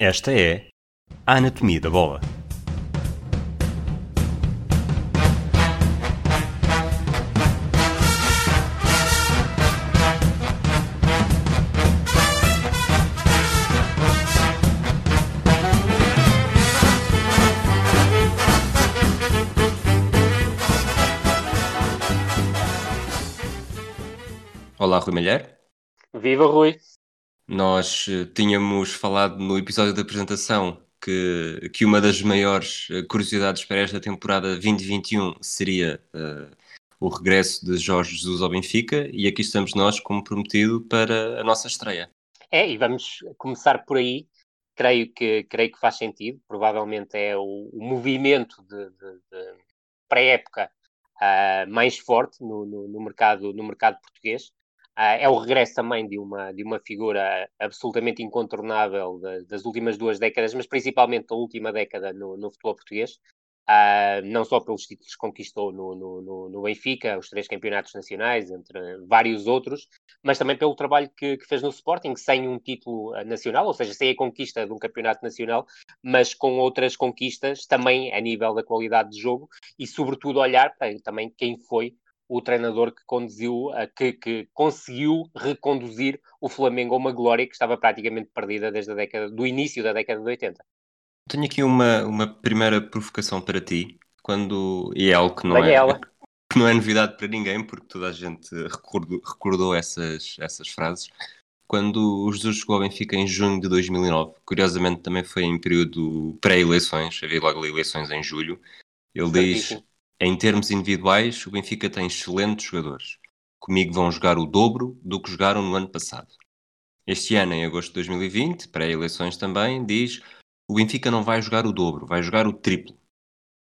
Esta é a Anatomia da Bola. Olá, Rui Malher. Viva Rui! Nós eh, tínhamos falado no episódio da apresentação que, que uma das maiores eh, curiosidades para esta temporada 2021 seria uh, o regresso de Jorge Jesus ao Benfica e aqui estamos nós, como prometido, para a nossa estreia. É, e vamos começar por aí. Creio que, creio que faz sentido. Provavelmente é o, o movimento de, de, de pré-época uh, mais forte no, no, no, mercado, no mercado português. Uh, é o regresso também de uma, de uma figura absolutamente incontornável de, das últimas duas décadas, mas principalmente da última década no, no futebol português. Uh, não só pelos títulos que conquistou no, no, no, Benfica, os três campeonatos nacionais, entre vários outros, mas também pelo trabalho que, que, fez no Sporting, sem um título nacional, ou seja, sem a conquista de um campeonato nacional, mas com outras conquistas também a nível da qualidade de jogo e, sobretudo, olhar para também quem foi o treinador que conduziu, que, que, conseguiu reconduzir o Flamengo a uma glória que estava praticamente perdida desde a década, do início da década de 80. Tenho aqui uma, uma primeira provocação para ti, quando, e é algo que não é, ela. que não é novidade para ninguém, porque toda a gente recordou, recordou essas, essas frases. Quando o Jesus chegou ao Benfica em junho de 2009, curiosamente também foi em período pré-eleições, havia logo eleições em julho, ele diz em termos individuais, o Benfica tem excelentes jogadores. Comigo vão jogar o dobro do que jogaram no ano passado. Este ano, em agosto de 2020, pré-eleições também, diz o Benfica não vai jogar o dobro, vai jogar o triplo.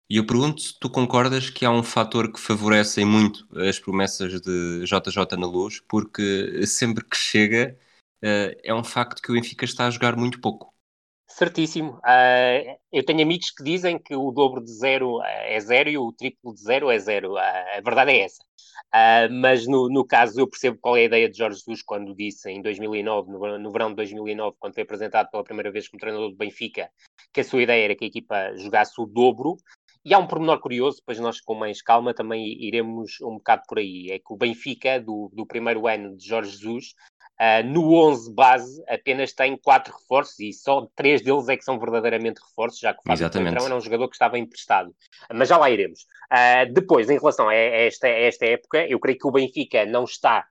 E eu pergunto se tu concordas que há um fator que favorece muito as promessas de JJ na luz, porque sempre que chega uh, é um facto que o Benfica está a jogar muito pouco. Certíssimo. Uh, eu tenho amigos que dizem que o dobro de zero é zero e o triplo de zero é zero. Uh, a verdade é essa. Uh, mas no, no, caso, eu percebo qual é a ideia de Jorge Jesus quando disse em 2009, no, no, verão de 2009, quando foi apresentado pela primeira vez como treinador do Benfica, que a sua ideia era que a equipa jogasse o dobro. E há um pormenor curioso, depois nós com mais calma também iremos um bocado por aí. É que o Benfica, do, do primeiro ano de Jorge Jesus, Uh, no 11 base apenas tem quatro reforços e só três deles é que são verdadeiramente reforços, já que o Fábio Coentrão era um jogador que estava emprestado. Mas já lá iremos. Uh, depois, em relação a esta, a esta época, eu creio que o Benfica não está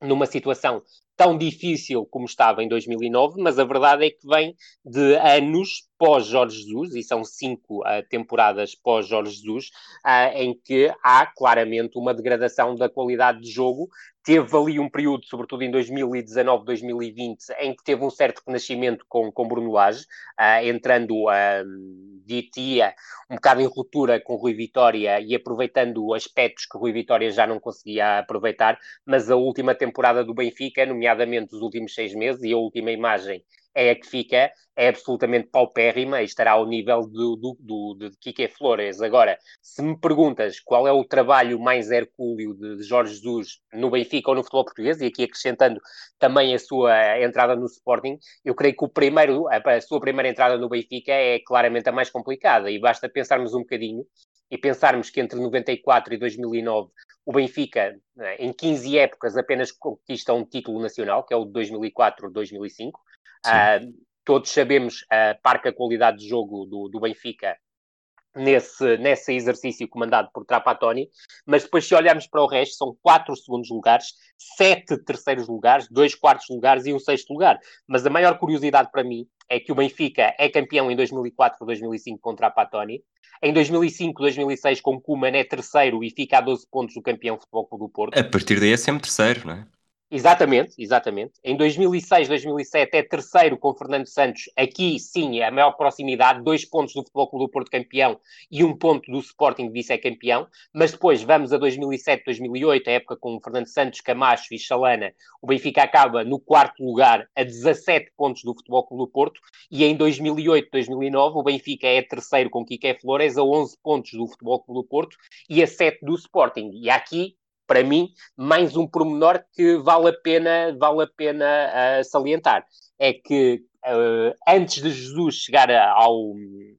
numa situação tão difícil como estava em 2009, mas a verdade é que vem de anos pós-Jorge Jesus, e são cinco uh, temporadas pós-Jorge Jesus, uh, em que há claramente uma degradação da qualidade de jogo. Teve ali um período, sobretudo em 2019, 2020, em que teve um certo renascimento com, com Bruno Lage, uh, entrando uh, Ditia um bocado em ruptura com Rui Vitória e aproveitando aspectos que Rui Vitória já não conseguia aproveitar, mas a última temporada do Benfica, nomeadamente os últimos seis meses, e a última imagem é a que fica, é absolutamente paupérrima e estará ao nível do, do, do, de Kike Flores. Agora, se me perguntas qual é o trabalho mais hercúleo de, de Jorge Jesus no Benfica ou no futebol português, e aqui acrescentando também a sua entrada no Sporting, eu creio que o primeiro, a, a sua primeira entrada no Benfica é claramente a mais complicada, e basta pensarmos um bocadinho e pensarmos que entre 94 e 2009 o Benfica, né, em 15 épocas, apenas conquista um título nacional, que é o de 2004-2005. Uh, todos sabemos a parca qualidade de jogo do, do Benfica nesse, nesse exercício comandado por Trapattoni, mas depois se olharmos para o resto, são quatro segundos lugares, sete terceiros lugares, dois quartos lugares e um sexto lugar. Mas a maior curiosidade para mim é que o Benfica é campeão em 2004-2005 contra a Patoni. Em 2005-2006 com o Koeman é terceiro e fica a 12 pontos do campeão Futebol do Porto. A partir daí é sempre terceiro, não é? Exatamente, exatamente. Em 2006, 2007 é terceiro com Fernando Santos. Aqui sim é a maior proximidade, dois pontos do Futebol Clube do Porto campeão e um ponto do Sporting vice-campeão. Mas depois vamos a 2007, 2008, a época com Fernando Santos, Camacho e Chalana. O Benfica acaba no quarto lugar a 17 pontos do Futebol Clube do Porto. E em 2008, 2009 o Benfica é terceiro com Kike Flores a 11 pontos do Futebol Clube do Porto e a 7 do Sporting. E aqui para mim, mais um pormenor que vale a pena, vale a pena uh, salientar. É que uh, antes de Jesus chegar ao,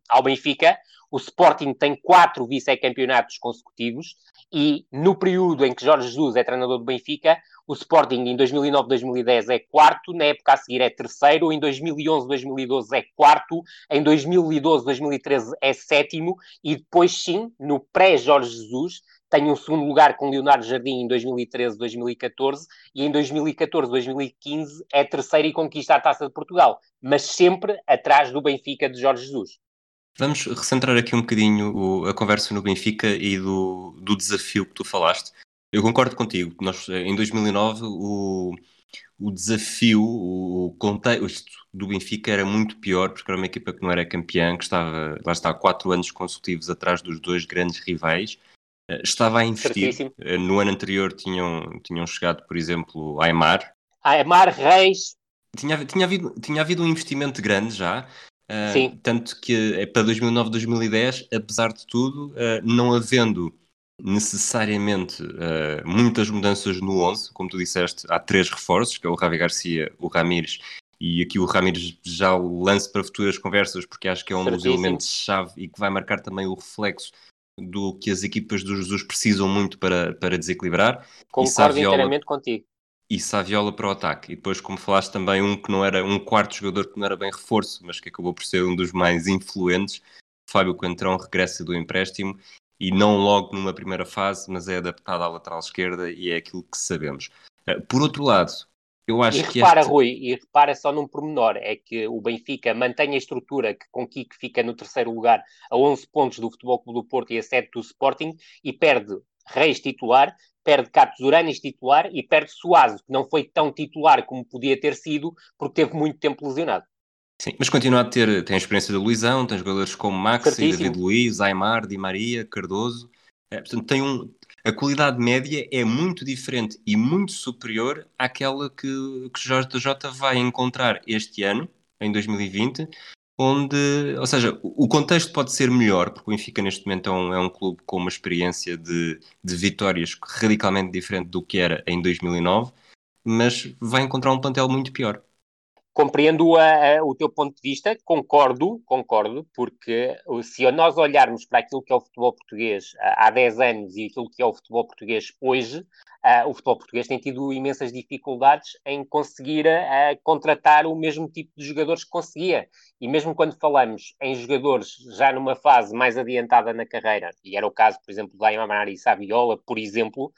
ao Benfica, o Sporting tem quatro vice-campeonatos consecutivos e no período em que Jorge Jesus é treinador do Benfica, o Sporting em 2009-2010 é quarto, na época a seguir é terceiro, em 2011-2012 é quarto, em 2012-2013 é sétimo e depois sim, no pré-Jorge Jesus, tem um segundo lugar com Leonardo Jardim em 2013-2014 e em 2014-2015 é terceiro e conquista a Taça de Portugal, mas sempre atrás do Benfica de Jorge Jesus. Vamos recentrar aqui um bocadinho a conversa no Benfica e do, do, desafio que tu falaste. Eu concordo contigo. Nós, em 2009, o, o desafio, o contexto do Benfica era muito pior, porque era uma equipa que não era campeã, que estava, lá está, quatro anos consecutivos atrás dos dois grandes rivais. Eh, estava a investir. Certíssimo. Eh, no ano anterior tinham, tinham chegado, por exemplo, Aymar. Aymar, Reis. Tinha, tinha, havido, tinha havido um investimento grande já, Uh, Sim. Tanto que é para 2009, 2010, apesar de tudo, uh, não havendo necessariamente uh, muitas mudanças no 11, como tu disseste, há três reforços, que é o Ravi Garcia, o Ramires, e aqui o Ramires já o lance para futuras conversas, porque acho que é um Certíssimo. dos elementos-chave e que vai marcar também o reflexo do que as equipas do Jesus precisam muito para, para desequilibrar. Concordo inteiramente contigo e Saviola para o ataque. E depois, como falaste também, um que não era um quarto jogador que não era bem reforço, mas que acabou por ser um dos mais influentes. Fábio Coentrão regressa do empréstimo e não logo numa primeira fase, mas é adaptado à lateral esquerda e é aquilo que sabemos. Eh, por outro lado, eu acho e que. Repara, este... Rui, e repara só num pormenor: é que o Benfica mantém a estrutura que com Kiko fica no terceiro lugar a 11 pontos do Futebol Clube do Porto e a 7 do Sporting e perde Reis titular, perde Cato Zuranis titular e perde Suazo, que não foi tão titular como podia ter sido, porque teve muito tempo lesionado. Sim, mas continua a ter, tem a experiência da Luizão, tem jogadores como Max, David Luiz, Aymar, Di Maria, Cardoso. É, portanto, tem um, a qualidade média é muito diferente e muito superior àquela que, que Jorge Jota vai encontrar este ano, em 2020, onde, ou seja, o contexto pode ser melhor, porque o Benfica neste momento é um, é um clube com uma experiência de, de vitórias radicalmente diferente do que era em 2009, mas vai encontrar um plantel muito pior. Compreendo a, a, o teu ponto de vista, concordo, concordo, porque se nós olharmos para aquilo que é o futebol português há 10 anos e aquilo que é o futebol português hoje, o futebol português tem tido imensas dificuldades em conseguir uh, contratar o mesmo tipo de jogadores que conseguia. E mesmo quando falamos em jogadores já numa fase mais adiantada na carreira, e era o caso, por exemplo, da Aymar e Saviola, por exemplo,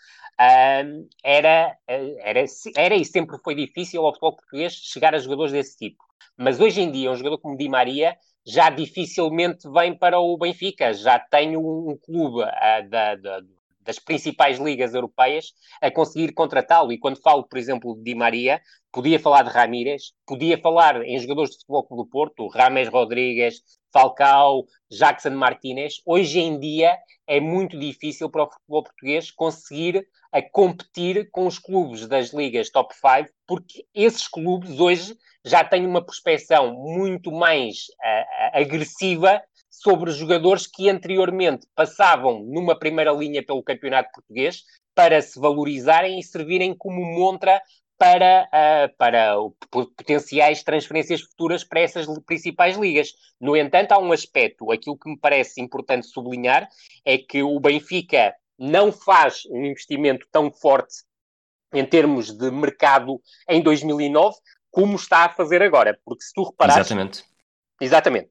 era, era, era e sempre foi difícil ao futebol português chegar a jogadores desse tipo. Mas hoje em dia, um jogador como Di Maria já dificilmente vem para o Benfica, já tem um clube uh, da, da, das principais ligas europeias a conseguir contratá-lo. E quando falo, por exemplo, de Di Maria, podia falar de Ramírez, podia falar em jogadores de futebol do Porto, Rames Rodrigues, Falcao, Jackson Martinez. Hoje em dia é muito difícil para o futebol português conseguir a competir com os clubes das ligas top 5, porque esses clubes hoje já têm uma prospecção muito mais uh, agressiva sobre jogadores que anteriormente passavam numa primeira linha pelo campeonato português para se valorizarem e servirem como montra para, uh, para potenciais transferências futuras para essas principais ligas. No entanto, há um aspecto, aquilo que me parece importante sublinhar é que o Benfica não faz um investimento tão forte em termos de mercado em 2009 como está a fazer agora, porque se tu reparares... Exatamente. Exatamente.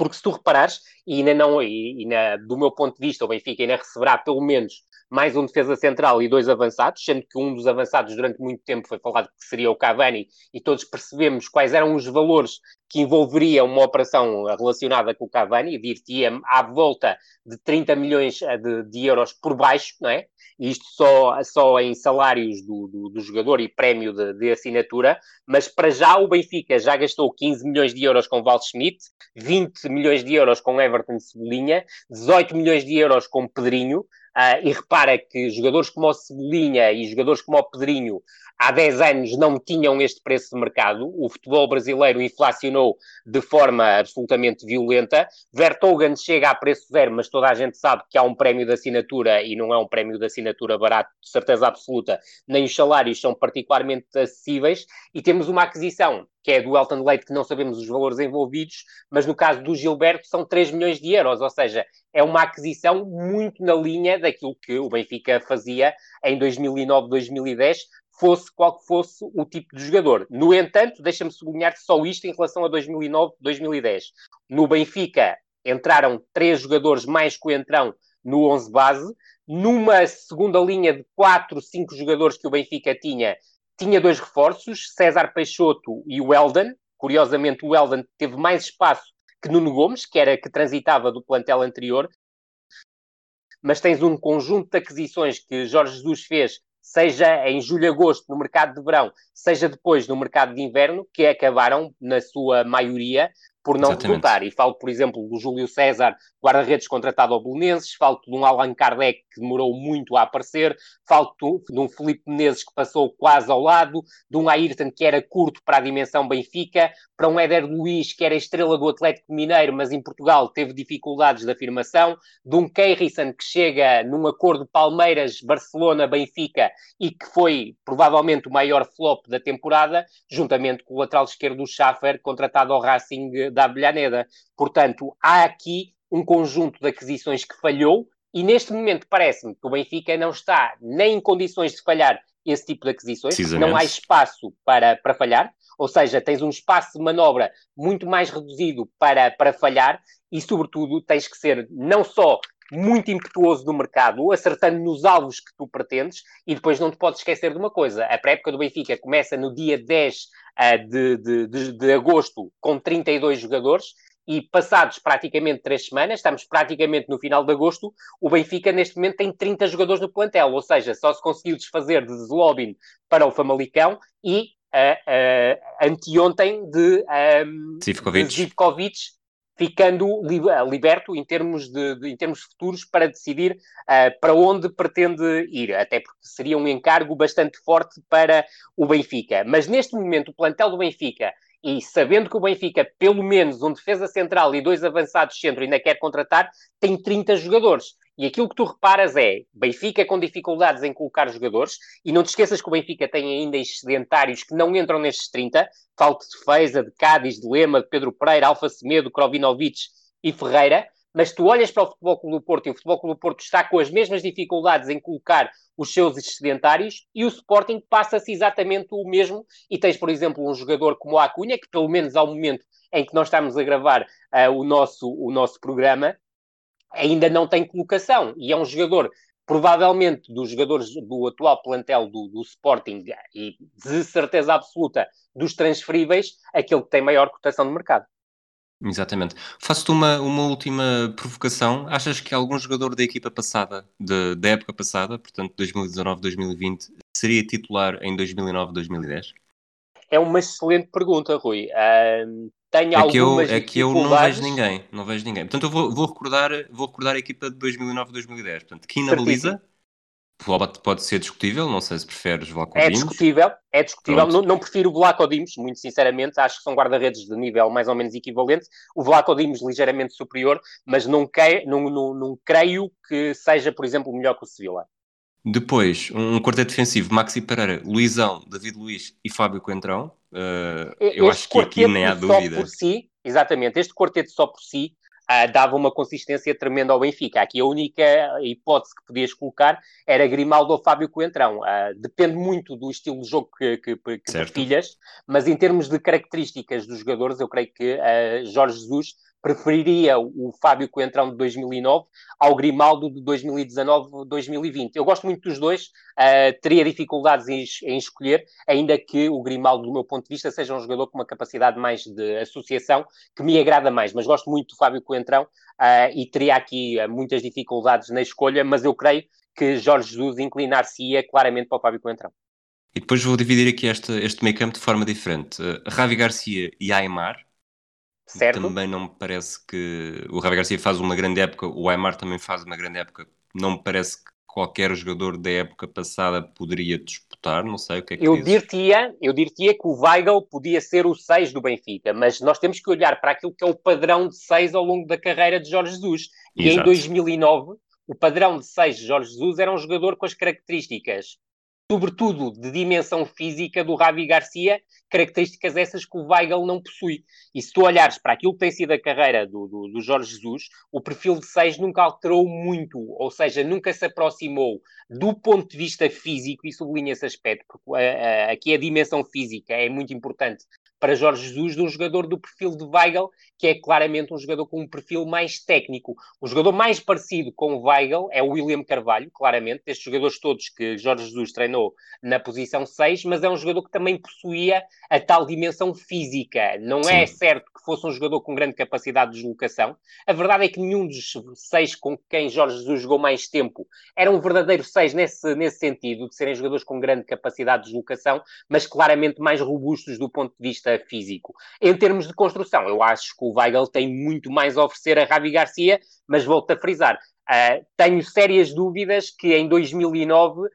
Porque se tu reparares, e ainda não, e, e na, do meu ponto de vista, o Benfica ainda receberá pelo menos mais um defesa central e dois avançados, sendo que um dos avançados durante muito tempo foi falado que seria o Cavani, e todos percebemos quais eram os valores que envolveria uma operação relacionada com o Cavani, dir-te-ia à volta de 30 milhões eh, de, de, euros por baixo, não é? Isto só, só em salários do, do, do jogador e prémio de, de, assinatura, mas para já o Benfica já gastou 15 milhões de euros com Val Schmidt, 20 milhões de euros com Everton Cebolinha, 18 milhões de euros com Pedrinho, Uh, e repara que jogadores como o Cebolinha e jogadores como o Pedrinho há 10 anos não tinham este preço de mercado. O futebol brasileiro inflacionou de forma absolutamente violenta. Vertogen chega a preço zero, mas toda a gente sabe que há um prémio de assinatura e não é um prémio de assinatura barato, de certeza absoluta, nem os salários são particularmente acessíveis. E temos uma aquisição que é do Elton Leite, que não sabemos os valores envolvidos, mas no caso do Gilberto são 3 milhões de euros, ou seja, é uma aquisição muito na linha daquilo que o Benfica fazia em 2009, 2010, fosse qual que fosse o tipo de jogador. No entanto, deixa-me sublinhar só isto em relação a 2009, 2010. No Benfica entraram três jogadores mais que o entrão no 11 base, numa segunda linha de 4, 5 jogadores que o Benfica tinha, tinha dois reforços, César Peixoto e o Eldon. Curiosamente, o Eldon teve mais espaço que Nuno Gomes, que era que transitava do plantel anterior. Mas tens um conjunto de aquisições que Jorge Jesus fez, seja em julho e agosto no mercado de verão, seja depois no mercado de inverno, que acabaram, na sua maioria, por não Exatamente. resultar. E falo, por exemplo, do Júlio César, guarda-redes contratado ao Belenenses, falo de um Allan Kardec que demorou muito a aparecer, falo de um Felipe Menezes que passou quase ao lado, de um Ayrton que era curto para a dimensão Benfica, para um Éder Luiz que era estrela do Atlético Mineiro, mas em Portugal teve dificuldades de afirmação, de um Keirison que chega num acordo Palmeiras-Barcelona-Benfica e que foi provavelmente o maior flop da temporada, juntamente com o lateral esquerdo do Schaffer, contratado ao Racing da Abelhaneda. Portanto, há aqui um conjunto de aquisições que falhou e neste momento parece-me que o Benfica não está nem em condições de falhar esse tipo de aquisições, não há espaço para, para falhar, ou seja, tens um espaço de manobra muito mais reduzido para, para falhar e, sobretudo, tens que ser não só muito impetuoso do mercado, acertando nos alvos que tu pretendes, e depois não te podes esquecer de uma coisa: a pré-época do Benfica começa no dia 10 uh, de, de, de, de agosto com 32 jogadores, e passados praticamente três semanas, estamos praticamente no final de agosto, o Benfica neste momento tem 30 jogadores no plantel, ou seja, só se conseguiu desfazer de Zlobin para o Famalicão e uh, uh, anteontem de, um, Zivkovic. de Zivkovic ficando liberto em termos, de, de, em termos futuros para decidir uh, para onde pretende ir, até porque seria um encargo bastante forte para o Benfica. Mas neste momento o plantel do Benfica e sabendo que o Benfica, pelo menos um defesa central e dois avançados centro ainda quer contratar, tem 30 jogadores. E aquilo que tu reparas é, Benfica com dificuldades em colocar jogadores, e não te esqueças que o Benfica tem ainda excedentários que não entram nestes 30, falta de Feza, de Cádiz, de Lema, de Pedro Pereira, Alfa Semedo, Krovinovic e Ferreira, mas tu olhas para o Futebol Clube do Porto e o Futebol Clube do Porto está com as mesmas dificuldades em colocar os seus excedentários e o Sporting passa-se exatamente o mesmo. E tens, por exemplo, um jogador como a Acunha, que pelo menos ao momento em que nós estamos a gravar uh, o, nosso, o nosso programa, ainda não tem colocação e é um jogador provavelmente dos jogadores do atual plantel do, do, Sporting e de certeza absoluta dos transferíveis, aquele que tem maior cotação no mercado. Exatamente. Faço-te uma, uma última provocação. Achas que algum jogador da equipa passada, de, da época passada, portanto 2019-2020, seria titular em 2009-2010? É uma excelente pergunta, Rui. Uh, tenho é que eu, é que eu não vejo ninguém, não vejo ninguém. Portanto, eu vou, vou recordar, vou recordar a equipa de 2009-2010. Portanto, Kina Baliza, pode ser discutível, não sei se preferes Vlaco É discutível, é discutível. Não, não, prefiro o Vlaco Dimos, muito sinceramente, acho que são guarda-redes de nível mais ou menos equivalente. O Vlaco Dimos ligeiramente superior, mas não, que, não, não, não creio que seja, por exemplo, melhor que o Sevilla. Depois, um quarteto defensivo, Maxi Pereira, Luizão, David Luiz e Fábio Coentrão. Uh, eu acho que aqui nem há dúvida. Por si, exatamente, este quarteto só por si uh, dava uma consistência tremenda ao Benfica. Aqui a única hipótese que podias colocar era Grimaldo ou Fábio Coentrão. Uh, depende muito do estilo de jogo que, que, que partilhas, mas em termos de características dos jogadores, eu creio que uh, Jorge Jesus preferiria o Fábio Coentrão de 2009 ao Grimaldo de 2019-2020. Eu gosto muito dos dois, uh, teria dificuldades em, em, escolher, ainda que o Grimaldo, do meu ponto de vista, seja um jogador com uma capacidade mais de associação que me agrada mais, mas gosto muito do Fábio Coentrão uh, e teria aqui uh, muitas dificuldades na escolha, mas eu creio que Jorge Jesus inclinar-se-ia claramente para o Fábio Coentrão. E depois vou dividir aqui este, este meio campo de forma diferente. Uh, Ravi Garcia e Aymar, Certo. Também não me parece que o Javi Garcia faz uma grande época, o Aymar também faz uma grande época. Não me parece que qualquer jogador da época passada poderia disputar, não sei o que é que eu diria Eu diria que o Weigl podia ser o 6 do Benfica, mas nós temos que olhar para aquilo que é o padrão de 6 ao longo da carreira de Jorge Jesus. E Exato. em 2009, o padrão de 6 de Jorge Jesus era um jogador com as características sobretudo de dimensão física do Ravi Garcia, características essas que o Weigl não possui. E se tu olhares para aquilo que tem sido a carreira do, do, do Jorge Jesus, o perfil de 6 nunca alterou muito, ou seja, nunca se aproximou do ponto de vista físico, e sublinha esse aspecto, porque uh, aqui a dimensão física é muito importante para Jorge Jesus de um jogador do perfil de Weigl, que é claramente um jogador com um perfil mais técnico. O jogador mais parecido com o Weigl é o William Carvalho, claramente, destes jogadores todos que Jorge Jesus treinou na posição 6, mas é um jogador que também possuía a tal dimensão física. Não Sim. é certo que fosse um jogador com grande capacidade de deslocação. A verdade é que nenhum dos seis com quem Jorge Jesus jogou mais tempo era um verdadeiro seis nesse, nesse sentido, de serem jogadores com grande capacidade de deslocação, mas claramente mais robustos do ponto de vista físico. Em termos de construção, eu acho que o Weigl tem muito mais a oferecer a Ravi Garcia, mas volto a frisar, uh, tenho sérias dúvidas que em 2009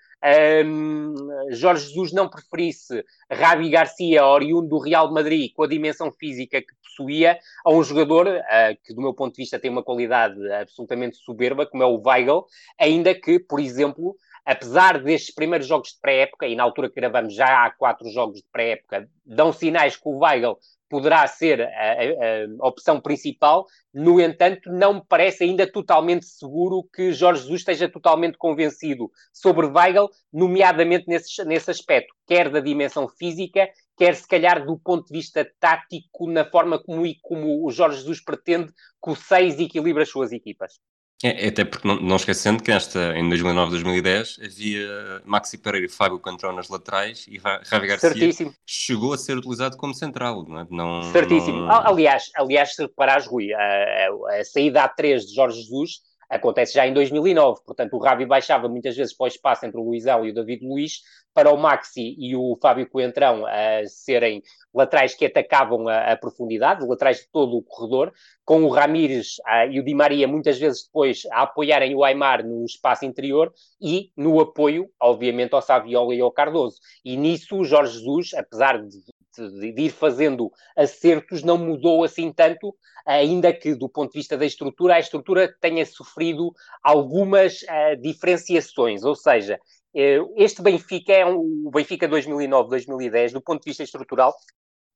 um, Jorge Jesus não preferisse Ravi Garcia, oriundo do Real Madrid, com a dimensão física que possuía, a um jogador uh, que, do meu ponto de vista, tem uma qualidade absolutamente soberba, como é o Weigl, ainda que, por exemplo, apesar destes primeiros jogos de pré-época, e na altura que gravamos já há quatro jogos de pré-época, dão sinais que o Weigl poderá ser a, a, a, opção principal, no entanto, não me parece ainda totalmente seguro que Jorge Jesus esteja totalmente convencido sobre Weigl, nomeadamente nesse, nesse aspecto, quer da dimensão física, quer se calhar do ponto de vista tático, na forma como, como o Jorge Jesus pretende que o 6 equilibre as suas equipas. É, é, até porque não, não, esquecendo que nesta, em 2009-2010 havia Maxi Pereira e Fábio Cantrão nas laterais e Javi Garcia Certíssimo. chegou a ser utilizado como central, não é? Não, Certíssimo. Não... Aliás, aliás, se reparares, Rui, a, a, a saída a 3 de Jorge Jesus acontece já em 2009, portanto o Ravi baixava muitas vezes para o espaço entre o Luizão e o David Luiz, para o Maxi e o Fábio Coentrão a serem laterais que atacavam a, a profundidade, laterais de todo o corredor, com o Ramires a, e o Di Maria muitas vezes depois a apoiarem o Aymar no espaço interior e no apoio, obviamente, ao Saviola e ao Cardoso. E nisso o Jorge Jesus, apesar de de, de, ir fazendo acertos não mudou assim tanto, ainda que do ponto de vista da estrutura, a estrutura tenha sofrido algumas uh, diferenciações, ou seja, uh, este Benfica é um, o Benfica 2009-2010, do ponto de vista estrutural,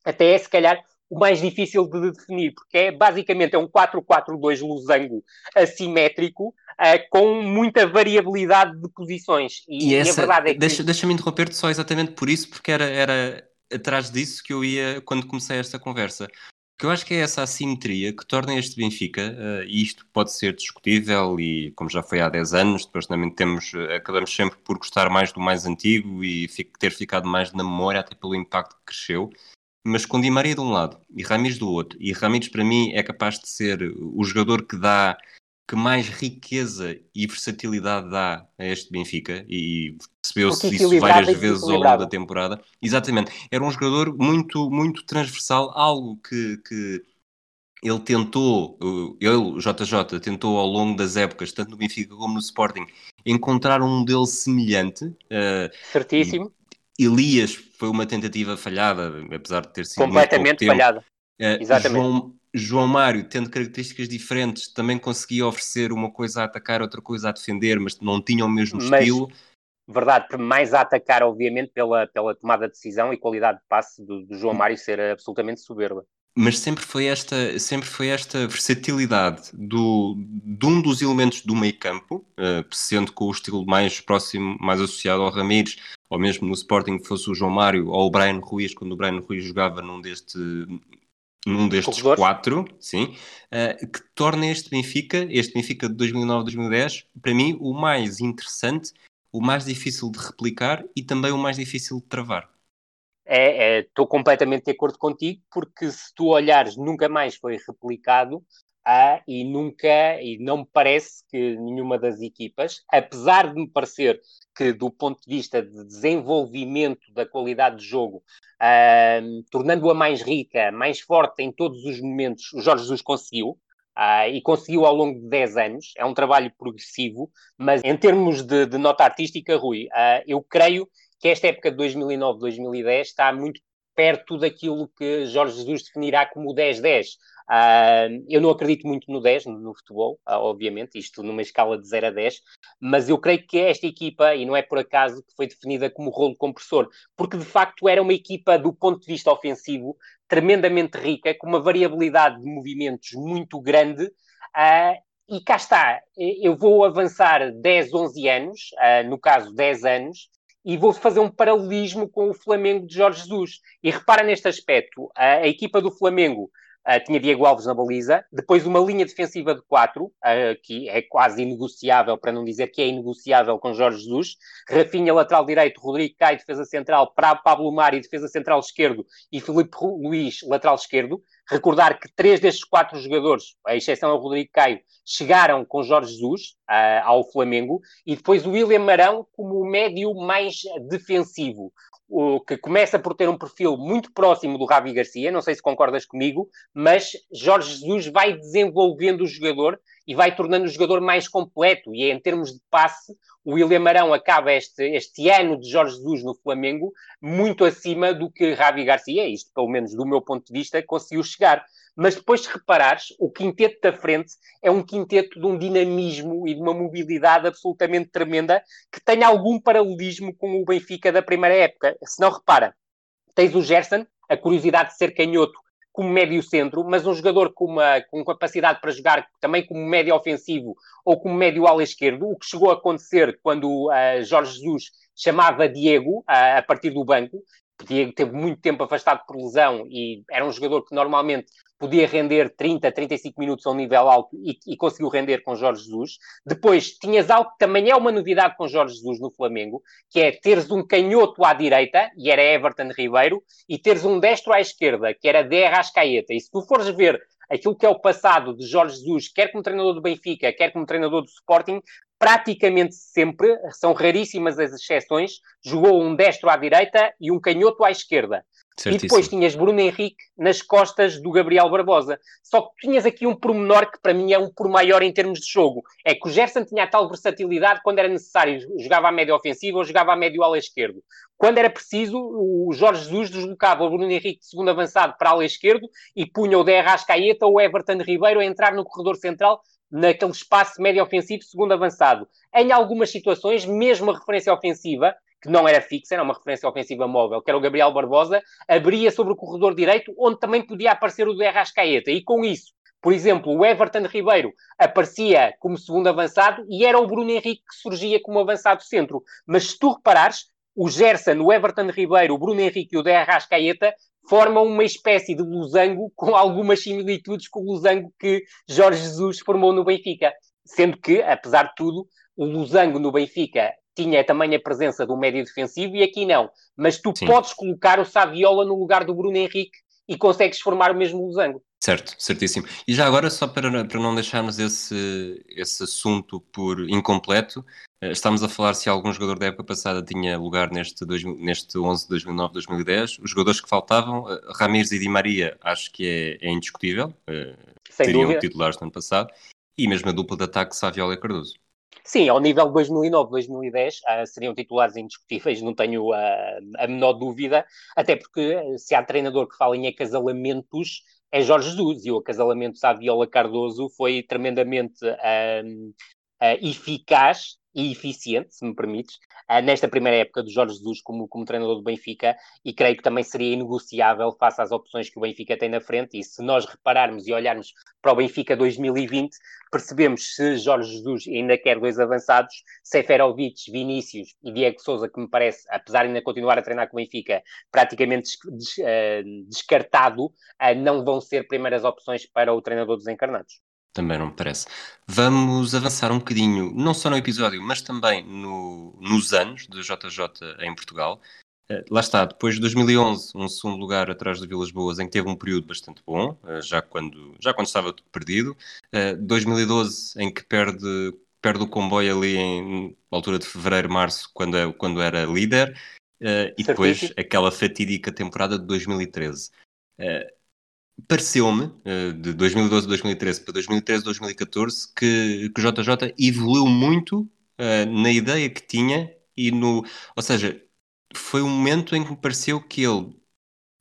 até é se calhar o mais difícil de definir, porque é basicamente é um 4-4-2 losango assimétrico, uh, com muita variabilidade de posições. E, e, essa, e a verdade é que... Deixa-me deixa interromper-te só exatamente por isso, porque era, era atrás disso que eu ia quando comecei esta conversa. Porque eu acho que é essa assimetria que torna este Benfica, uh, e isto pode ser discutível, e como já foi há 10 anos, depois também temos, uh, acabamos sempre por gostar mais do mais antigo e ter ficado mais na memória, até pelo impacto que cresceu. Mas com Di Maria de um lado e Ramires do outro, e Ramires para mim é capaz de ser o jogador que dá que mais riqueza e versatilidade dá a este Benfica e percebeu-se isso várias vezes ao longo da temporada. Exatamente, era um jogador muito, muito transversal, algo que, que ele tentou, ele, o JJ, tentou ao longo das épocas, tanto no Benfica como no Sporting, encontrar um modelo semelhante. Uh, Certíssimo. Elias foi uma tentativa falhada, apesar de ter sido completamente falhada. Uh, Exatamente. João, João Mário, tendo características diferentes, também conseguia oferecer uma coisa a atacar, outra coisa a defender, mas não tinha o mesmo mas, estilo. Verdade, mais a atacar, obviamente, pela, pela tomada de decisão e qualidade de passe do, do João Mário ser absolutamente soberba. Mas sempre foi esta, sempre foi esta versatilidade do, de um dos elementos do meio campo, uh, sendo com o estilo mais próximo, mais associado ao Ramires, ou mesmo no Sporting fosse o João Mário ou o Brian Ruiz, quando o Brian Ruiz jogava num deste, num destes quatro, sim, uh, que torna este Benfica, este Benfica de 2009-2010, para mim, o mais interessante, o mais difícil de replicar e também o mais difícil de travar. Estou é, é, completamente de acordo contigo, porque se tu olhares, nunca mais foi replicado ah, e nunca, e não me parece que nenhuma das equipas, apesar de me parecer que do ponto de vista de desenvolvimento da qualidade de jogo, ah, tornando-a mais rica, mais forte em todos os momentos, o Jorge Jesus conseguiu, ah, e conseguiu ao longo de 10 anos, é um trabalho progressivo, mas em termos de, de nota artística, Rui, eu creio que esta época de 2009-2010 está muito perto daquilo que Jorge Jesus definirá como o 10-10. Eu não acredito muito no 10 no, no futebol, uh, obviamente, isto numa escala de 0 a 10, mas eu creio que esta equipa, e não é por acaso que foi definida como rolo compressor, porque de facto era uma equipa do ponto de vista ofensivo tremendamente rica, com uma variabilidade de movimentos muito grande. Uh, e cá está, eu vou avançar 10, 11 anos, no caso 10 anos, e vou fazer um paralelismo com o Flamengo de Jorge Jesus. E repara neste aspecto: a equipa do Flamengo Uh, tinha Diego Alves na baliza, depois uma linha defensiva de quatro, uh, que é quase inegociável, para não dizer que é inegociável com Jorge Jesus, Rafinha lateral direito, Rodrigo Caio defesa central, Pablo Mari defesa central esquerdo. E Felipe Luís lateral esquerdo. Recordar que três destes quatro jogadores, a exceção do Rodrigo Caio, chegaram com Jorge Jesus uh, ao Flamengo. E depois o William Marão como o médio mais defensivo o, que começa por ter um perfil muito próximo do Ravi Garcia, não sei se concordas comigo, mas Jorge Jesus vai desenvolvendo o jogador e vai tornando o jogador mais completo. E em termos de passe, o William Arão acaba este, este ano de Jorge Jesus no Flamengo muito acima do que Ravi Garcia, isto pelo menos do meu ponto de vista, conseguiu chegar. Mas depois, se reparares, o quinteto da frente é um quinteto de um dinamismo e de uma mobilidade absolutamente tremenda que tem algum paralelismo com o Benfica da primeira época. Se não repara, tens o Gerson, a curiosidade de ser canhoto como médio centro, mas um jogador com, uma, com capacidade para jogar também como médio ofensivo ou como médio ala esquerdo, o que chegou a acontecer quando uh, Jorge Jesus chamava Diego uh, a partir do banco, Diego teve muito tempo afastado por lesão e era um jogador que normalmente podia render 30, 35 minutos a um nível alto e, e, conseguiu render com Jorge Jesus. Depois tinhas algo que também é uma novidade com Jorge Jesus no Flamengo, que é teres um canhoto à direita, e era Everton Ribeiro, e teres um destro à esquerda, que era De Arrascaeta. E se tu fores ver aquilo que é o passado de Jorge Jesus, quer como treinador do Benfica, quer como treinador do Sporting, praticamente sempre, são raríssimas as exceções, jogou um destro à direita e um canhoto à esquerda. Certíssimo. E depois tinhas Bruno Henrique nas costas do Gabriel Barbosa. Só que tinhas aqui um pormenor que para mim é um por maior em termos de jogo. É que o Gerson tinha tal versatilidade quando era necessário, jogava a médio ofensivo ou jogava a médio ala esquerdo. Quando era preciso, o Jorge Jesus deslocava o Bruno Henrique de segundo avançado para ala esquerdo e punha o De Arrascaeta ou o Everton Ribeiro a entrar no corredor central naquele espaço médio ofensivo, segundo avançado. Em algumas situações, mesmo a referência ofensiva, que não era fixa, era uma referência ofensiva móvel, que era o Gabriel Barbosa, abria sobre o corredor direito, onde também podia aparecer o de Arrascaeta. E com isso, por exemplo, o Everton Ribeiro aparecia como segundo avançado e era o Bruno Henrique que surgia como avançado centro. Mas se tu reparares, o Gerson, o Everton Ribeiro, o Bruno Henrique e o de Arrascaeta formam uma espécie de losango com algumas similitudes com o losango que Jorge Jesus formou no Benfica. Sendo que, apesar de tudo, o losango no Benfica tinha também a presença do médio defensivo e aqui não. Mas tu Sim. podes colocar o Saviola no lugar do Bruno Henrique e consegues formar o mesmo losango. Certo, certíssimo. E já agora, só para, para não deixarmos esse, esse assunto por incompleto, estamos a falar se algum jogador da época passada tinha lugar neste, dois, neste 11 2009, 2010. Os jogadores que faltavam, eh, Ramires e Di Maria, acho que é, é indiscutível, eh, Sem teriam dúvida. titulares no ano passado, e mesmo a dupla de ataque Saviola e Cardoso. Sim, ao nível 2009, 2010 uh, seriam titulares indiscutíveis, não tenho uh, a menor dúvida, até porque se há treinador que fala em acasalamentos, é Jorge Jesus, e o acasalamento de Saviola Cardoso foi tremendamente uh, eficaz e eficiente, se me permites, uh, nesta primeira época do Jorge Jesus como, como treinador do Benfica, e creio que também seria inegociável face às opções que o Benfica tem na frente. E se nós repararmos e olharmos para o Benfica 2020, percebemos se Jorge Jesus ainda quer dois avançados, Seferovic, Vinícius e Diego Souza, que me parece, apesar de ainda continuar a treinar com o Benfica, praticamente des, des, uh, descartado, uh, não vão ser primeiras opções para o treinador dos encarnados. Também não me parece. Vamos avançar um bocadinho, não só no episódio, mas também no, nos anos de JJ em Portugal. Uh, lá está, depois de 2011, um segundo lugar atrás do Vilas Boas, em que teve um período bastante bom, uh, já, quando, já quando estava tudo perdido. Uh, eh, 2012, em que perde, perde o comboio ali em altura de fevereiro, março, quando, é, quando era líder. e depois aquela fatídica temporada de 2013 pareceu-me, eh, de 2012 a 2013 para 2013 a 2014, que, que o JJ evoluiu muito uh, na ideia que tinha e no. Ou seja, foi um momento em que me pareceu que ele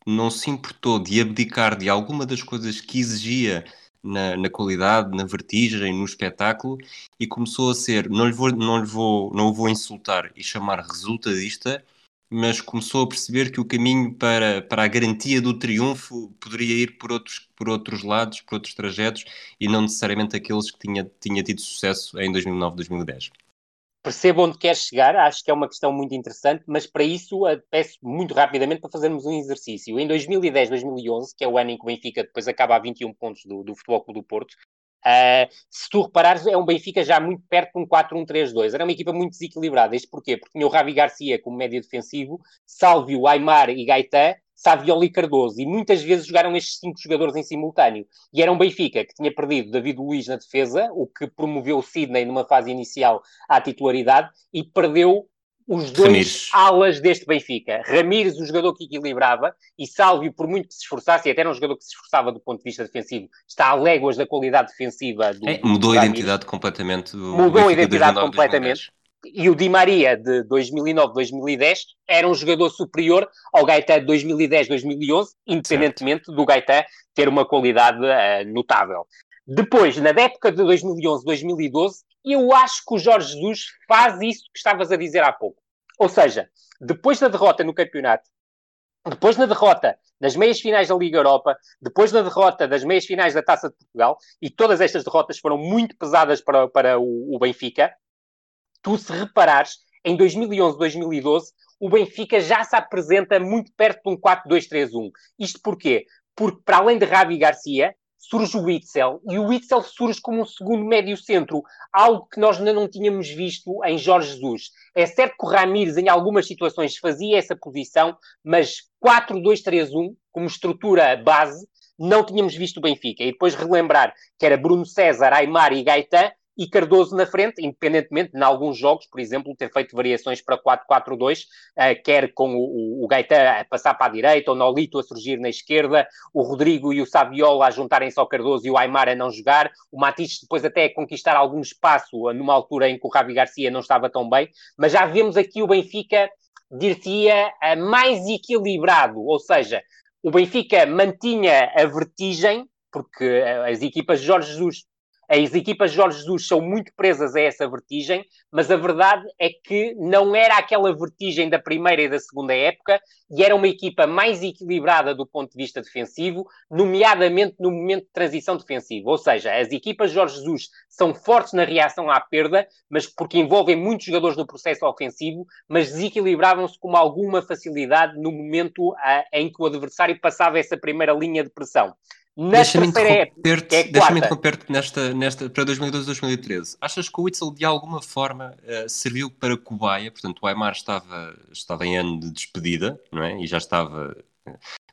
não se importou de abdicar de alguma das coisas que exigia na, na, qualidade, na vertigem, no espetáculo e começou a ser, não lhe vou, não lhe vou, não o vou insultar e chamar resultadista, mas começou a perceber que o caminho para, para a garantia do triunfo poderia ir por outros, por outros lados, por outros trajetos e não necessariamente aqueles que tinha, tinha tido sucesso em 2009, 2010 percebo onde queres chegar, acho que é uma questão muito interessante, mas para isso eh, peço muito rapidamente para fazermos um exercício. Em 2010, 2011, que é o ano em que o Benfica depois acaba a 21 pontos do, do Futebol Clube do Porto, uh, se tu reparares, é um Benfica já muito perto de um 4-1-3-2. Era uma equipa muito desequilibrada. Isto porquê? Porque tinha o Ravi Garcia como médio defensivo, Sálvio, Aymar e Gaetan, Savioli e Cardoso, e muitas vezes jogaram estes cinco jogadores em simultâneo. E era um Benfica que tinha perdido David Luiz na defesa, o que promoveu o Sidney numa fase inicial à titularidade, e perdeu os dois Ramires. alas deste Benfica. Ramires, o jogador que equilibrava, e Sálvio, por muito que se esforçasse, e até era um jogador que se esforçava do ponto de vista defensivo, está a léguas da qualidade defensiva do. É, mudou do a identidade completamente. Do mudou a identidade completamente e o Di Maria de 2009-2010 era um jogador superior ao Gaetan de 2010-2011, independentemente certo. do Gaetan ter uma qualidade uh, notável. Depois, na época de 2011-2012, eu acho que o Jorge Jesus faz isso que estavas a dizer há pouco. Ou seja, depois da derrota no campeonato, depois da derrota das meias finais da Liga Europa, depois da derrota das meias finais da Taça de Portugal, e todas estas derrotas foram muito pesadas para, para o, o Benfica, tu se reparares, em 2011, 2012, o Benfica já se apresenta muito perto de um 4-2-3-1. Isto porquê? Porque, para além de Ravi Garcia, surge o Witzel, e o Witzel surge como um segundo médio centro, algo que nós ainda não tínhamos visto em Jorge Jesus. É certo que o Ramires, em algumas situações, fazia essa posição, mas 4-2-3-1, como estrutura base, não tínhamos visto o Benfica. E depois relembrar que era Bruno César, Aymar e Gaetan, e Cardoso na frente, independentemente de, em alguns jogos, por exemplo, ter feito variações para 4-4-2, uh, eh, quer com o, o, Gaetan a passar para a direita, o Nolito a surgir na esquerda, o Rodrigo e o Saviola a juntarem-se ao Cardoso e o Aymar a não jogar, o Matisse depois até a conquistar algum espaço numa altura em que o Ravi Garcia não estava tão bem, mas já vemos aqui o Benfica, dir-se-ia, mais equilibrado, ou seja, o Benfica mantinha a vertigem, porque eh, as equipas de Jorge Jesus as equipas de Jorge Jesus são muito presas a essa vertigem, mas a verdade é que não era aquela vertigem da primeira e da segunda época, e era uma equipa mais equilibrada do ponto de vista defensivo, nomeadamente no momento de transição defensiva. Ou seja, as equipas de Jorge Jesus são fortes na reação à perda, mas porque envolvem muitos jogadores no processo ofensivo, mas desequilibravam-se com alguma facilidade no momento ah, em que o adversário passava essa primeira linha de pressão. Deixa-me interromper-te é deixa interromper nesta, nesta, para 2012 2013. Achas que o Witzel de alguma forma uh, serviu para cobaia? Portanto, o Aymar estava, estava em ano de despedida, não é? E já estava.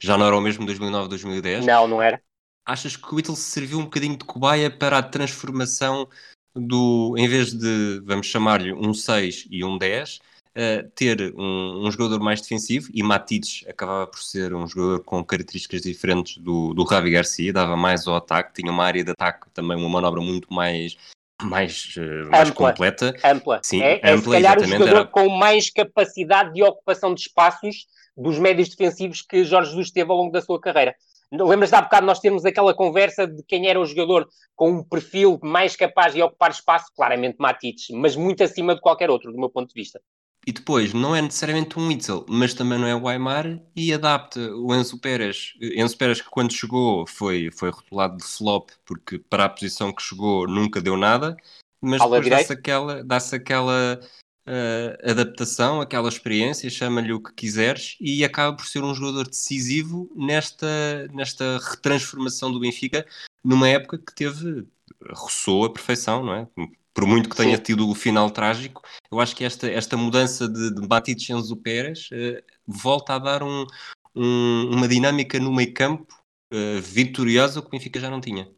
Já não era o mesmo 2009 2010. Não, não era. Achas que o Witzel serviu um bocadinho de cobaia para a transformação do. Em vez de, vamos chamar-lhe, um 6 e um 10, uh, ter um, um, jogador mais defensivo, e Matites acabava por ser um jogador com características diferentes do, do Ravi Garcia, dava mais ao ataque, tinha uma área de ataque também, uma manobra muito mais mais, uh, mais ampla, completa. Ampla. Sim, é, é ampla, se calhar o jogador era... com mais capacidade de ocupação de espaços dos médios defensivos que Jorge Jesus teve ao longo da sua carreira. Lembras-te há bocado nós termos aquela conversa de quem era o jogador com um perfil mais capaz de ocupar espaço? Claramente Matites, mas muito acima de qualquer outro, do meu ponto de vista. E depois, não é necessariamente um Witzel, mas também não é o Aymar e adapta o Enzo Pérez. Enzo Pérez que quando chegou foi, foi rotulado de flop, porque para a posição que chegou nunca deu nada, mas depois dá-se aquela, dá aquela uh, adaptação, aquela experiência, chama-lhe o que quiseres, e acaba por ser um jogador decisivo nesta, nesta retransformação do Benfica numa época que teve, roçou a perfeição, não é? Por muito que tenha Sim. tido o final trágico, eu acho que esta, esta mudança de, de Batidos Enzo Pérez uh, volta a dar um, um, uma dinâmica no meio campo uh, vitoriosa que o Benfica já não tinha.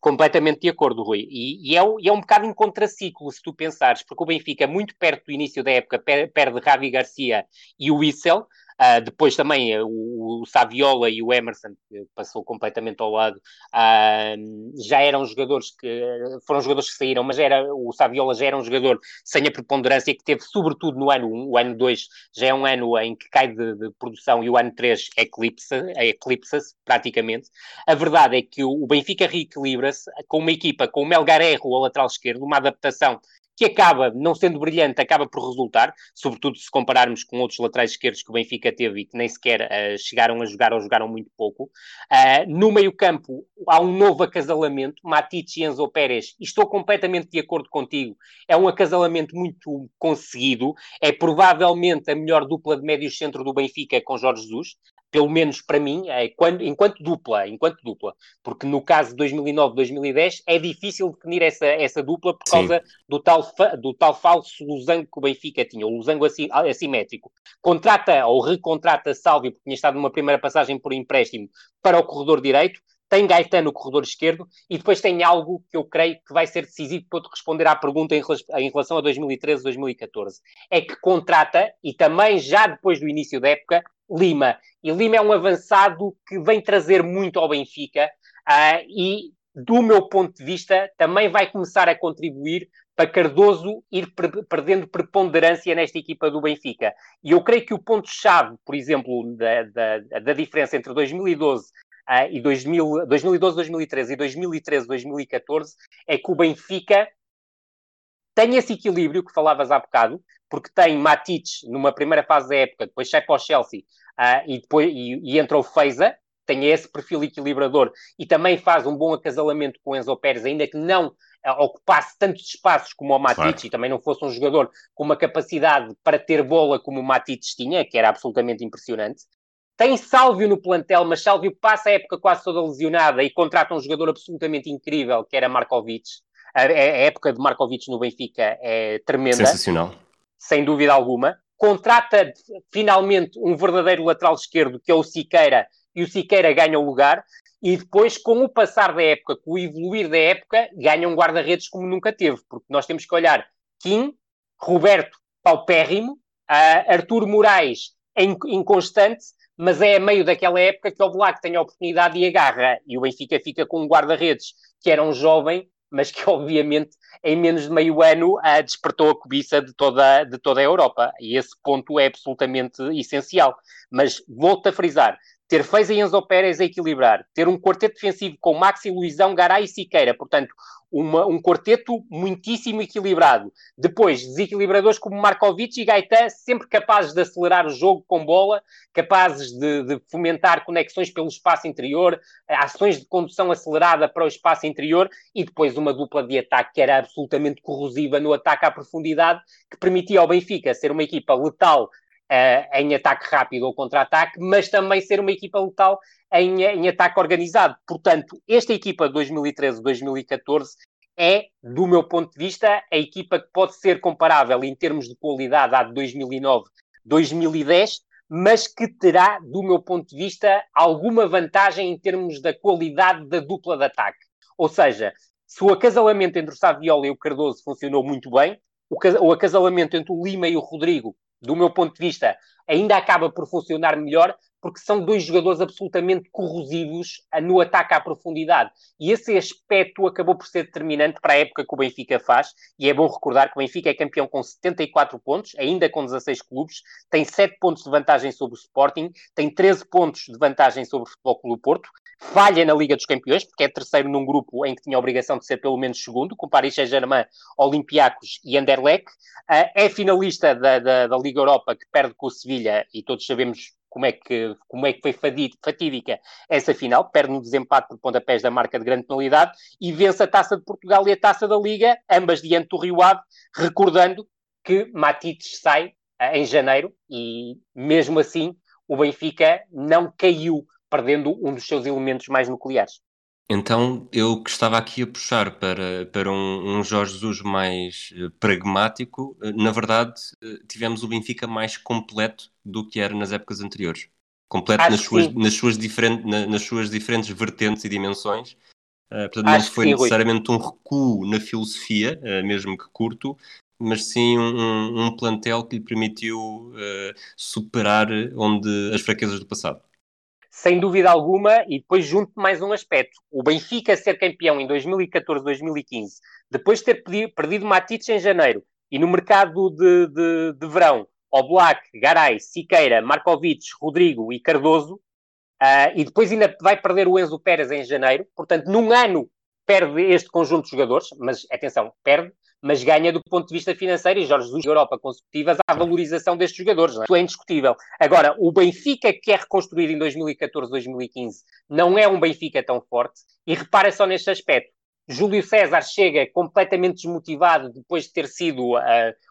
Completamente de acordo, Rui. E, e, é, e, é, um bocado em contraciclo, se tu pensares, porque o Benfica, muito perto do início da época, perde Ravi Garcia e o Wissel, Uh, depois também uh, o, o, Saviola e o Emerson, que passou completamente ao lado, uh, já eram jogadores que foram jogadores que saíram, mas era, o Saviola já era um jogador sem a preponderância que teve, sobretudo no ano 1, o ano 2 já é um ano em que cai de, de produção e o ano 3 eclipsa-se eclipsa praticamente. A verdade é que o, o Benfica reequilibra-se com uma equipa com o Melgarejo ao lateral esquerdo, uma adaptação que acaba, não sendo brilhante, acaba por resultar, sobretudo se compararmos com outros laterais esquerdos que o Benfica teve e que nem sequer uh, chegaram a jogar ou jogaram muito pouco. Uh, no meio-campo há um novo acasalamento, Matite e Enzo Pérez, e estou completamente de acordo contigo, é um acasalamento muito conseguido, é provavelmente a melhor dupla de médios centro do Benfica com Jorge Jesus pelo menos para mim, é quando, enquanto dupla, enquanto dupla, porque no caso de 2009-2010 é difícil definir essa, essa dupla por causa do tal, do tal falso losango que o Benfica tinha, o losango assimétrico. Contrata ou recontrata Salvio, porque tinha estado numa primeira passagem por empréstimo, para o corredor direito, tem Gaetano no corredor esquerdo e depois tem algo que eu creio que vai ser decisivo para te responder à pergunta em, em relação a 2013-2014. É que contrata, e também já depois do início da época, Lima. E Lima é um avançado que vem trazer muito ao Benfica uh, e, do meu ponto de vista, também vai começar a contribuir para Cardoso ir perdendo preponderância nesta equipa do Benfica. E eu creio que o ponto-chave, por exemplo, da, da, da diferença entre 2012 uh, e 2000, 2012, 2013 e 2013, 2014 é que o Benfica tem esse equilíbrio que falavas há bocado, porque tem Matic numa primeira fase da época, depois sai para o Chelsea uh, e, depois, e, e entra o Feiza, tem esse perfil equilibrador e também faz um bom acasalamento com o Enzo Pérez, ainda que não uh, ocupasse tantos espaços como o Matic claro. e também não fosse um jogador com uma capacidade para ter bola como o Matic tinha, que era absolutamente impressionante. Tem Sálvio no plantel, mas Sálvio passa a época quase toda lesionada e contrata um jogador absolutamente incrível, que era Markovic. A, a época de Markovic no Benfica é tremenda. Sensacional. Sem dúvida alguma. Contrata finalmente um verdadeiro lateral esquerdo, que é o Siqueira, e o Siqueira ganha o lugar. E depois, com o passar da época, com o evoluir da época, ganha um guarda-redes como nunca teve, porque nós temos que olhar Kim, Roberto, paupérrimo, uh, Artur Moraes, inconstante, mas é a meio daquela época que o Black tem a oportunidade e agarra, e o Benfica fica com um guarda-redes que era um jovem, mas que obviamente em menos de meio ano uh, despertou a cobiça de toda, de toda a Europa, e esse ponto é absolutamente essencial. Mas volto a frisar, ter Feiza e Enzo Pérez a equilibrar, ter um quarteto defensivo com Maxi, Luizão, Garay e Siqueira, portanto, uma, um quarteto muitíssimo equilibrado. Depois, desequilibradores como Markovic e Gaetan, sempre capazes de acelerar o jogo com bola, capazes de, de, fomentar conexões pelo espaço interior, ações de condução acelerada para o espaço interior e depois uma dupla de ataque que era absolutamente corrosiva no ataque à profundidade, que permitia ao Benfica ser uma equipa letal Uh, em ataque rápido ou contra-ataque, mas também ser uma equipa letal em, em ataque organizado. Portanto, esta equipa de 2013-2014 é, do meu ponto de vista, a equipa que pode ser comparável em termos de qualidade à de 2009-2010, mas que terá, do meu ponto de vista, alguma vantagem em termos da qualidade da dupla de ataque. Ou seja, se o acasalamento entre o Saviola e o Cardoso funcionou muito bem, o acasalamento entre o Lima e o Rodrigo do meu ponto de vista, ainda acaba por funcionar melhor, porque são dois jogadores absolutamente corrosivos no ataque à profundidade. E esse aspecto acabou por ser determinante para a época que o Benfica faz, e é bom recordar que o Benfica é campeão com 74 pontos, ainda com 16 clubes, tem 7 pontos de vantagem sobre o Sporting, tem 13 pontos de vantagem sobre o Futebol Clube Porto, falha na Liga dos Campeões, porque é terceiro num grupo em que tinha a obrigação de ser pelo menos segundo, com Paris Saint-Germain, Olympiacos e Anderlecht. Uh, é finalista da, da, da, Liga Europa, que perde com o Sevilha, e todos sabemos como é que, como é que foi fatídica essa final, perde no desempate por pontapés da marca de grande penalidade, e vence a Taça de Portugal e a Taça da Liga, ambas diante do Rio Ave, recordando que Matites sai uh, em janeiro, e mesmo assim o Benfica não caiu perdendo um dos seus elementos mais nucleares. Então, eu que estava aqui a puxar para, para um, um Jorge Jesus mais uh, pragmático, uh, na verdade, uh, tivemos o Benfica mais completo do que era nas épocas anteriores. Completo nas suas, nas, suas diferente, na, nas suas diferentes vertentes e dimensões. portanto, Acho não foi sim, necessariamente Rui. um recuo na filosofia, mesmo que curto, mas sim um, um plantel que lhe permitiu superar onde as fraquezas do passado. Sem dúvida alguma, e depois junto mais um aspecto. O Benfica ser campeão em 2014-2015, depois de ter perdido Matites em janeiro, e no mercado de, de, de verão, Oblak, Garay, Siqueira, Markovic, Rodrigo e Cardoso, uh, e depois ainda vai perder o Enzo Pérez em janeiro, portanto, num ano perde este conjunto de jogadores, mas atenção, perde, mas ganha do ponto de vista financeiro, e Jorge Jesus, Europa consecutivas, à valorização destes jogadores. Não é? Isso é indiscutível. Agora, o Benfica que é reconstruído em 2014, 2015, não é um Benfica tão forte, e repara só neste aspecto. Júlio César chega completamente desmotivado depois de ter sido uh,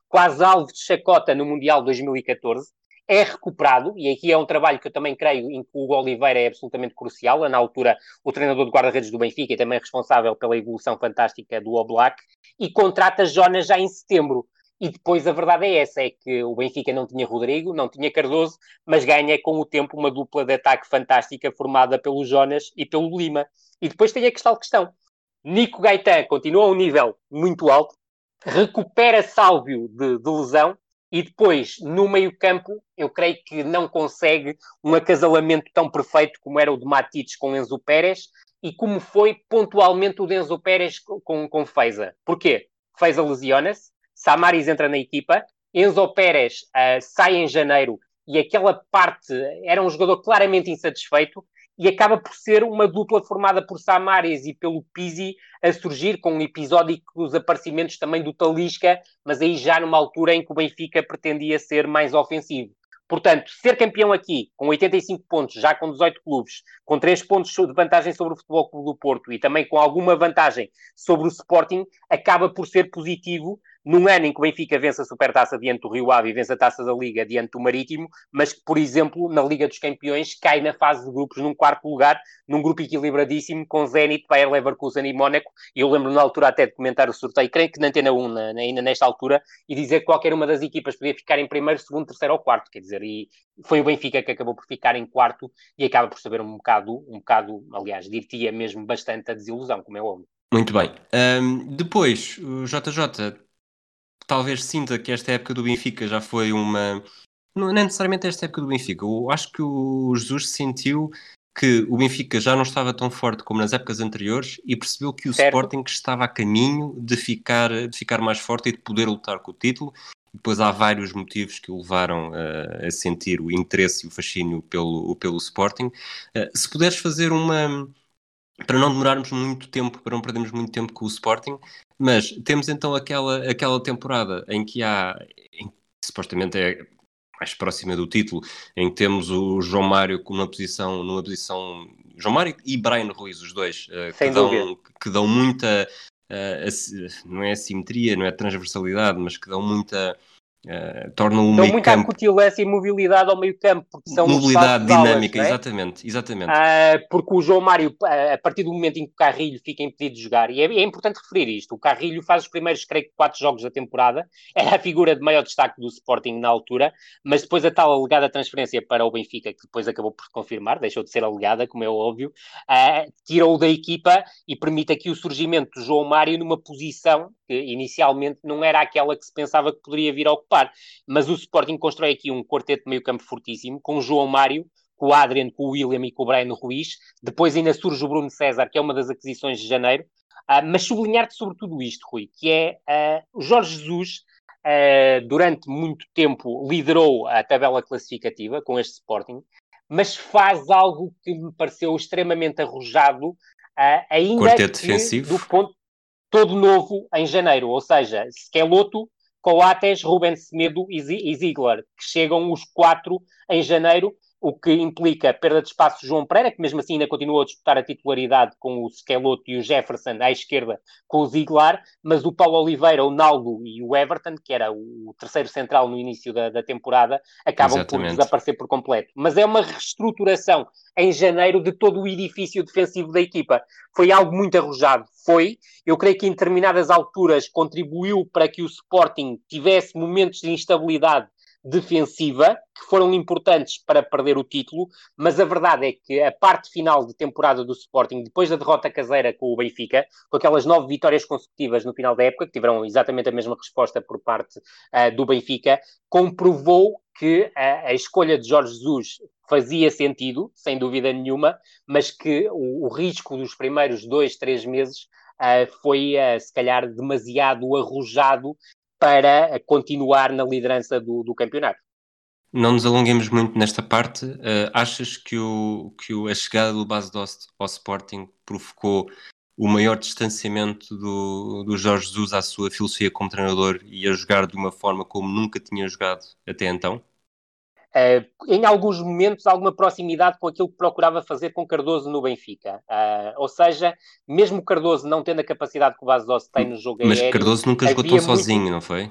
quase alvo de chacota no Mundial 2014 é recuperado, e aqui é um trabalho que eu também creio em que o Oliveira é absolutamente crucial, na altura o treinador de guarda-redes do Benfica e também responsável pela evolução fantástica do Oblak, e contrata Jonas já em setembro. E depois a verdade é essa, é que o Benfica não tinha Rodrigo, não tinha Cardoso, mas ganha com o tempo uma dupla de ataque fantástica formada pelo Jonas e pelo Lima. E depois tem a questão questão. Nico Gaetan continua a um nível muito alto, recupera Sálvio de, de lesão, e depois, no meio-campo, eu creio que não consegue um acasalamento tão perfeito como era o de Matites com Enzo Pérez e como foi pontualmente o de Enzo Pérez com, com Feiza. Porquê? Feiza lesiona-se, Samaris entra na equipa, Enzo Pérez uh, sai em janeiro e aquela parte era um jogador claramente insatisfeito e acaba por ser uma dupla formada por Samares e pelo Pizzi a surgir com um episódio dos aparecimentos também do Talisca, mas aí já numa altura em que o Benfica pretendia ser mais ofensivo. Portanto, ser campeão aqui, com 85 pontos, já com 18 clubes, com 3 pontos de vantagem sobre o Futebol Clube do Porto e também com alguma vantagem sobre o Sporting, acaba por ser positivo, num ano em que o Benfica vence a Supertaça diante do Rio Ave e vence a Taça da Liga diante do Marítimo, mas que, por exemplo, na Liga dos Campeões cai na fase de grupos num quarto lugar, num grupo equilibradíssimo com Zenit, Bayer Leverkusen e Mónaco. Eu lembro na altura até de comentar o sorteio, creio que na Antena 1, na, ainda nesta altura, e dizer que qualquer uma das equipas podia ficar em primeiro, segundo, terceiro ou quarto, quer dizer, e foi o Benfica que acabou por ficar em quarto e acaba por saber um bocado, um bocado, aliás, diria mesmo bastante a desilusão, como é óbvio. Muito bem. Um, depois, o JJ talvez sinta que esta época do Benfica já foi uma. Não é necessariamente esta época do Benfica. Eu acho que o Jesus sentiu que o Benfica já não estava tão forte como nas épocas anteriores e percebeu que o certo. Sporting estava a caminho de ficar, de ficar mais forte e de poder lutar com o título. Depois há vários motivos que o levaram uh, a sentir o interesse e o fascínio pelo, pelo Sporting. Uh, se puderes fazer uma. Para não demorarmos muito tempo, para não perdermos muito tempo com o Sporting, mas temos então aquela, aquela temporada em que há, em, que supostamente é mais próxima do título, em que temos o João Mário numa posição, numa posição João Mário e Brian Ruiz, os dois, uh, que, dão, que dão muita, uh, não é assimetria, não é transversalidade, mas que dão muita Uh, tornam o Dão meio campo... acutilância e mobilidade ao meio campo, porque são Mobilidade dinâmica, é? exatamente, exatamente. Uh, porque o João Mário, a partir do momento em que o Carrilho fica impedido de jogar, e é, é, importante referir isto, o Carrilho faz os primeiros, creio que, quatro jogos da temporada, era a figura de maior destaque do Sporting na altura, mas depois a tal alegada transferência para o Benfica, que depois acabou por confirmar, deixou de ser alegada, como é óbvio, uh, tirou da equipa e permite aqui o surgimento do João Mário numa posição que inicialmente não era aquela que se pensava que poderia vir a ocupar. Mas o Sporting constrói aqui um quarteto de meio campo fortíssimo, com o João Mário, com o Adrian, com o William e com o Brian Ruiz. Depois ainda surge o Bruno César, que é uma das aquisições de janeiro. Uh, mas sublinhar-te sobre tudo isto, Rui, que é uh, o Jorge Jesus, uh, durante muito tempo, liderou a tabela classificativa com este Sporting, mas faz algo que me pareceu extremamente arrojado, ainda Quarteto que, defensivo. do ponto todo novo em janeiro, ou seja, Skeloto, Coates, Ruben Semedo e Ziegler, que chegam os quatro em janeiro, o que implica perda de espaço de João Pereira, que mesmo assim ainda continua a disputar a titularidade com o Skeloto e o Jefferson à esquerda com o Ziegler, mas o Paulo Oliveira, o Naldo e o Everton, que era o terceiro central no início da, da temporada, acabam Exatamente. por desaparecer por completo. Mas é uma reestruturação em janeiro de todo o edifício defensivo da equipa. Foi algo muito arrojado. Foi. Eu creio que em determinadas alturas contribuiu para que o Sporting tivesse momentos de instabilidade defensiva que foram importantes para perder o título, mas a verdade é que a parte final de temporada do Sporting, depois da derrota caseira com o Benfica, com aquelas nove vitórias consecutivas no final da época, que tiveram exatamente a mesma resposta por parte uh, do Benfica, comprovou que a, a, escolha de Jorge Jesus fazia sentido, sem dúvida nenhuma, mas que o, o risco dos primeiros dois, três meses uh, foi, uh, se calhar, demasiado arrojado para continuar na liderança do, do campeonato. Não nos alonguemos muito nesta parte. Uh, achas que, o, que o, a chegada do Bas Dost ao Sporting provocou o maior distanciamento do, do Jorge Jesus à sua filosofia como treinador e a jogar de uma forma como nunca tinha jogado até então? Uh, em alguns momentos, alguma proximidade com aquilo que procurava fazer com Cardoso no Benfica. Uh, ou seja, mesmo Cardoso não tendo a capacidade que o Bas Dost tem no jogo Mas aéreo... Mas Cardoso nunca jogou tão sozinho, muito... não foi?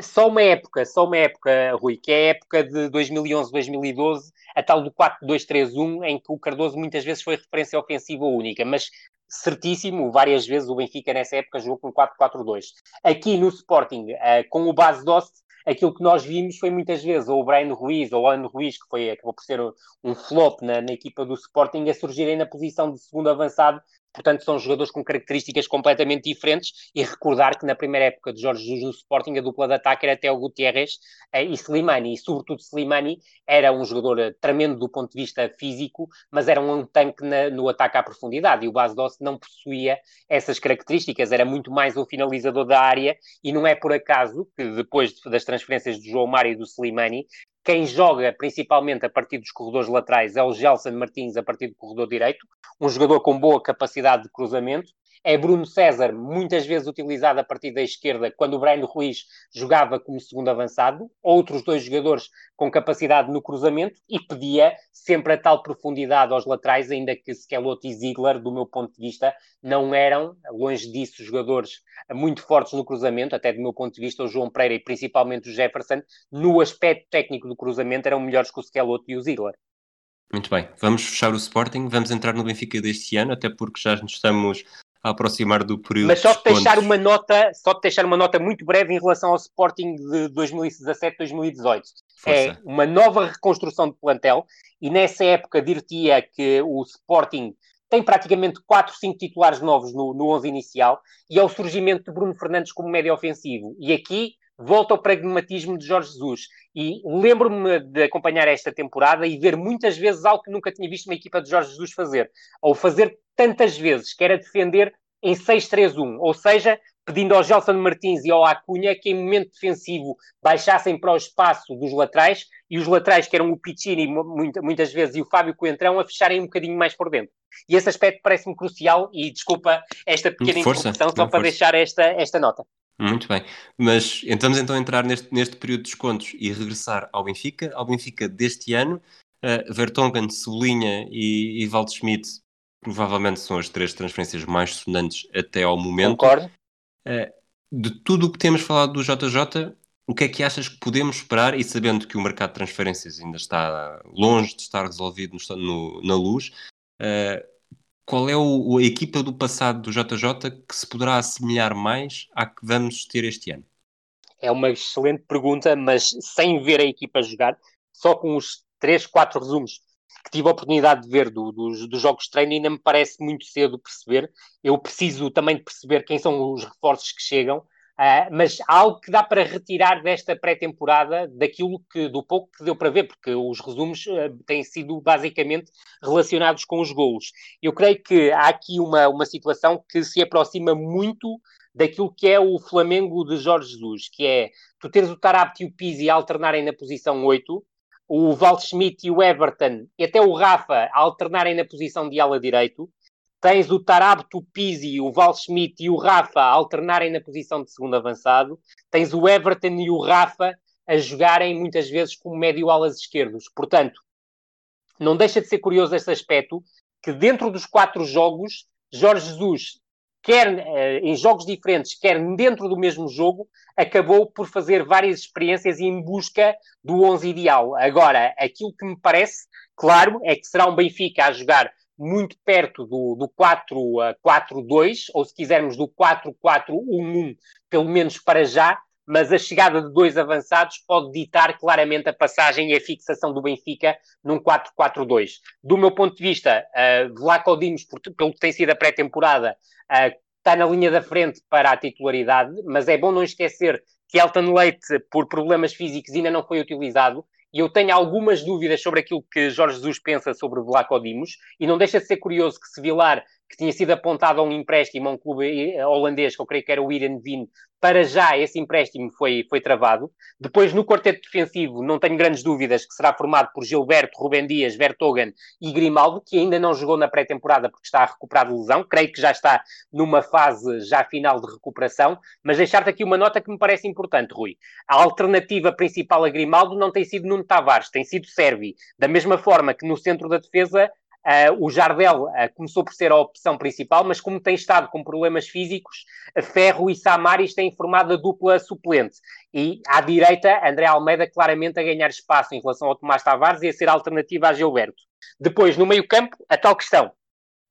Só uma época, só uma época, Rui, que é a época de 2011-2012, a tal do 4-2-3-1, em que o Cardoso muitas vezes foi referência ofensiva única, mas certíssimo, várias vezes o Benfica nessa época jogou com 4-4-2. Aqui no Sporting, uh, com o base Dost, aquilo que nós vimos foi muitas vezes ou o Brian Ruiz ou o Ana Ruiz, que foi, acabou por ser um flop na, na, equipa do Sporting, a surgirem na posição de segundo avançado portanto são jogadores com características completamente diferentes e recordar que na primeira época de Jorge Jesus no Sporting a dupla de ataque era Theo Gutierrez eh, e Slimani, e sobretudo Slimani era um jogador eh, tremendo do ponto de vista físico, mas era um tanque na, no ataque à profundidade e o Bas Doce não possuía essas características, era muito mais um finalizador da área e não é por acaso que depois das transferências do João Mário e do Slimani quem joga principalmente a partir dos corredores laterais é o Gelson Martins a partir do corredor direito, um jogador com boa capacidade de cruzamento. É Bruno César, muitas vezes utilizado a partir da esquerda, quando o Breno Ruiz jogava como segundo avançado. Outros dois jogadores com capacidade no cruzamento e pedia sempre a tal profundidade aos laterais, ainda que Schelotto e Ziegler, do meu ponto de vista, não eram, longe disso, jogadores muito fortes no cruzamento, até do meu ponto de vista, o João Pereira e principalmente o Jefferson, no aspecto técnico do cruzamento, eram melhores que o Schelotto e o Ziegler. Muito bem, vamos fechar o Sporting, vamos entrar no Benfica deste ano, até porque já nos estamos a aproximar do período. Mas só de deixar uma nota, só de deixar uma nota muito breve em relação ao Sporting de 2017-2018. É uma nova reconstrução de plantel e nessa época diria que o Sporting tem praticamente 4, 5 titulares novos no, no 11 inicial e é o surgimento de Bruno Fernandes como médio ofensivo. E aqui volta ao pragmatismo de Jorge Jesus. E lembro-me de acompanhar esta temporada e ver muitas vezes algo que nunca tinha visto uma equipa de Jorge Jesus fazer. Ou fazer tantas vezes, que era defender em 6-3-1. Ou seja, pedindo ao Gelson Martins e ao Acunha que em momento defensivo baixassem para o espaço dos laterais e os laterais, que eram o Piccini muitas vezes e o Fábio Coentrão, a fecharem um bocadinho mais por dentro. E esse aspecto parece-me crucial e desculpa esta pequena força, introdução só para força. deixar esta, esta nota. Muito bem, mas entramos então a entrar neste, neste período de descontos e regressar ao Benfica, ao Benfica deste ano. Uh, Vertonghen, Cebolinha e, e Waldschmidt provavelmente são as três transferências mais sonantes até ao momento. Concordo. Uh, de tudo o que temos falado do JJ, o que é que achas que podemos esperar? E sabendo que o mercado de transferências ainda está longe de estar resolvido no, na luz, uh, qual é o, a equipa do passado do JJ que se poderá assemelhar mais à que vamos ter este ano? É uma excelente pergunta, mas sem ver a equipa jogar, só com os 3, 4 resumos que tive a oportunidade de ver do, dos, dos jogos de treino, ainda me parece muito cedo perceber. Eu preciso também de perceber quem são os reforços que chegam, Uh, mas há algo que dá para retirar desta pré-temporada daquilo que do pouco que deu para ver, porque os resumos uh, têm sido basicamente relacionados com os golos. Eu creio que há aqui uma, uma situação que se aproxima muito daquilo que é o Flamengo de Jorge Jesus, que é tu teres o Tarabt e o Pizzi alternarem na posição 8, o Val Schmidt e o Everton, e até o Rafa alternarem na posição de ala direito, tens o Tarabto, o Pizzi, o Val Schmidt e o Rafa a alternarem na posição de segundo avançado, tens o Everton e o Rafa a jogarem muitas vezes como médio alas esquerdos. Portanto, não deixa de ser curioso este aspecto que dentro dos quatro jogos, Jorge Jesus, quer eh, em jogos diferentes, quer dentro do mesmo jogo, acabou por fazer várias experiências em busca do 11 ideal. Agora, aquilo que me parece, claro, é que será um Benfica a jogar muito perto do, do 4-4-2, ou se quisermos do 4-4-1-1, pelo menos para já, mas a chegada de dois avançados pode ditar claramente a passagem e a fixação do Benfica num 4-4-2. Do meu ponto de vista, uh, Vlaco Dimos, pelo que tem sido a pré-temporada, uh, está na linha da frente para a titularidade, mas é bom não esquecer que Elton Leite, por problemas físicos, ainda não foi utilizado e eu tenho algumas dúvidas sobre aquilo que Jorge Jesus pensa sobre Vlaco Dimos, e não deixa de ser curioso que Sevilar que tinha sido apontado a um empréstimo a um clube holandês, que eu creio que era o Vin, para já esse empréstimo foi, foi travado. Depois, no quarteto defensivo, não tenho grandes dúvidas que será formado por Gilberto, Rubem Dias, Vertogen e Grimaldo, que ainda não jogou na pré-temporada porque está a recuperar de lesão. Creio que já está numa fase já final de recuperação. Mas deixar-te aqui uma nota que me parece importante, Rui. A alternativa principal a Grimaldo não tem sido Nuno Tavares, tem sido Servi. Da mesma forma que no centro da defesa o Jardel uh, começou por ser a opção principal, mas como tem estado com problemas físicos, Ferro e Samaris têm formado a dupla suplente. E à direita, André Almeida claramente a ganhar espaço em relação ao Tomás Tavares e a ser alternativa a Gilberto. Depois, no meio-campo, a tal questão.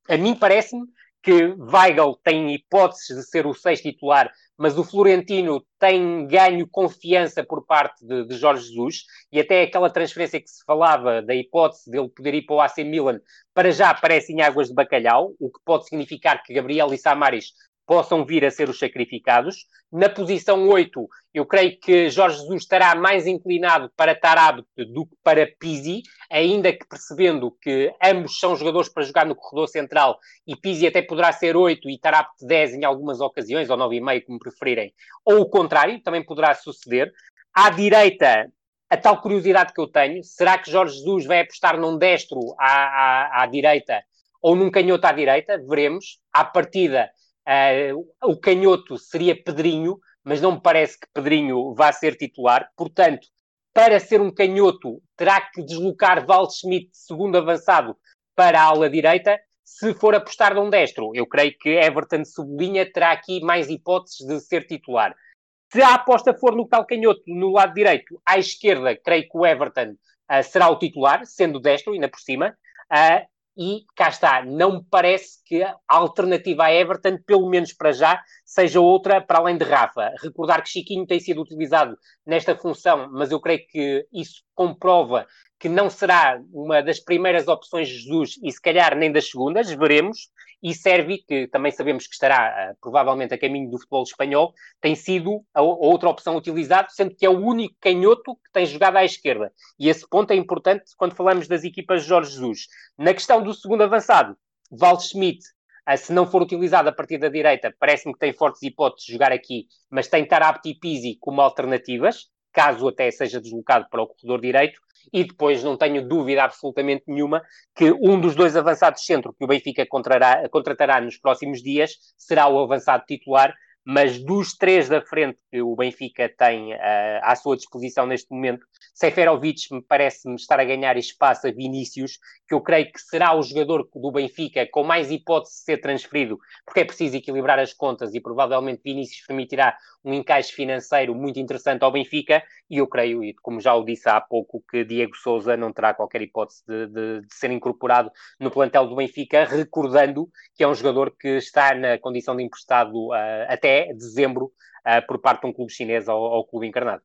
A mim parece-me que Weigl tem hipóteses de ser o sexto titular, mas o Florentino tem ganho confiança por parte de, de, Jorge Jesus e até aquela transferência que se falava da hipótese dele poder ir para o AC Milan, para já aparece em águas de bacalhau, o que pode significar que Gabriel e Samaris possam vir a ser os sacrificados. Na posição 8, eu creio que Jorge Jesus estará mais inclinado para Tarab do que para Pizzi, ainda que percebendo que ambos são jogadores para jogar no corredor central e Pizzi até poderá ser 8 e Tarab 10 em algumas ocasiões, ou 9,5, como preferirem. Ou o contrário, também poderá suceder. À direita, a tal curiosidade que eu tenho, será que Jorge Jesus vai apostar num destro à, à, à direita ou num canhoto à direita? Veremos. À partida, Uh, o canhoto seria Pedrinho, mas não me parece que Pedrinho vá ser titular. Portanto, para ser um canhoto, terá que deslocar Val Schmidt, segundo avançado, para a ala direita. Se for apostar num destro, eu creio que Everton sublinha terá aqui mais hipóteses de ser titular. Se a aposta for no tal canhoto, no lado direito, à esquerda, creio que o Everton uh, será o titular, sendo destro, ainda por cima. Uh, e cá está, não me parece que a alternativa a Everton, pelo menos para já, seja outra para além de Rafa. Recordar que Chiquinho tem sido utilizado nesta função, mas eu creio que isso comprova que não será uma das primeiras opções de Jesus e se calhar nem das segundas, veremos e Servi, que também sabemos que estará uh, provavelmente a caminho do futebol espanhol, tem sido a, outra opção utilizada, sendo que é o único canhoto que tem jogado à esquerda. E esse ponto é importante quando falamos das equipas de Jorge Jesus. Na questão do segundo avançado, Val Schmidt, uh, se não for utilizado a partir da direita, parece-me que tem fortes hipóteses de jogar aqui, mas tem Tarapti e Pizzi como alternativas, caso até seja deslocado para o corredor direito e depois não tenho dúvida absolutamente nenhuma que um dos dois avançados centro que o Benfica contratará nos próximos dias será o avançado titular mas dos três da frente que o Benfica tem uh, à sua disposição neste momento, Seferovic me parece-me estar a ganhar espaço a Vinícius, que eu creio que será o jogador do Benfica com mais hipótese de ser transferido, porque é preciso equilibrar as contas e provavelmente Vinícius permitirá um encaixe financeiro muito interessante ao Benfica, e eu creio, e como já o disse há pouco, que Diego Souza não terá qualquer hipótese de, de, de ser incorporado no plantel do Benfica, recordando que é um jogador que está na condição de emprestado uh, até até dezembro uh, por parte de um clube chinês ao, ao clube encarnado.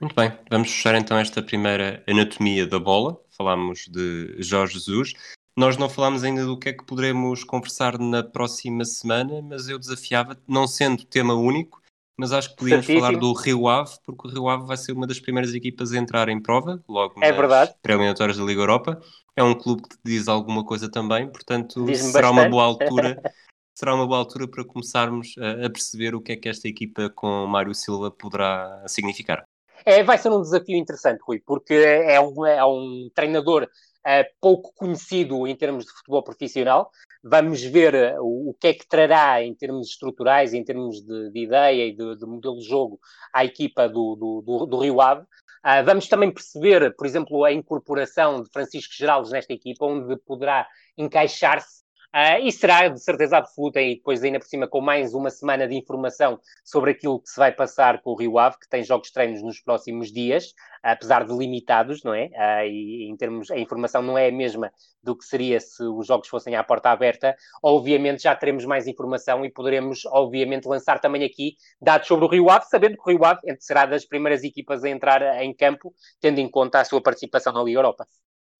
Muito bem, vamos fechar então esta primeira anatomia da bola. Falámos de Jorge Jesus. Nós não falámos ainda do que é que poderemos conversar na próxima semana, mas eu desafiava, não sendo tema único, mas acho que podíamos Certíssimo. falar do Rio Ave, porque o Rio Ave vai ser uma das primeiras equipas a entrar em prova, logo é nas pré-eliminatórias da Liga Europa. É um clube que te diz alguma coisa também, portanto será bastante. uma boa altura será uma boa altura para começarmos a, a perceber o que é que esta equipa com Mário Silva poderá significar. É, vai ser um desafio interessante, Rui, porque é um, é um treinador é, pouco conhecido em termos de futebol profissional. Vamos ver uh, o, o, que é que trará em termos estruturais, em termos de, de ideia e de, de, modelo de jogo à equipa do, do, do, do Rio Ave. Uh, vamos também perceber, por exemplo, a incorporação de Francisco Geraldes nesta equipa, onde poderá encaixar-se Uh, e será de certeza absoluta, e depois ainda por cima com mais uma semana de informação sobre aquilo que se vai passar com o Rio Ave, que tem jogos treinos nos próximos dias, apesar de limitados, não é? Uh, e em termos, a informação não é a mesma do que seria se os jogos fossem à porta aberta. Obviamente já teremos mais informação e poderemos, obviamente, lançar também aqui dados sobre o Rio Ave, sabendo que o Rio Ave será das primeiras equipas a entrar em campo, tendo em conta a sua participação na Liga Europa.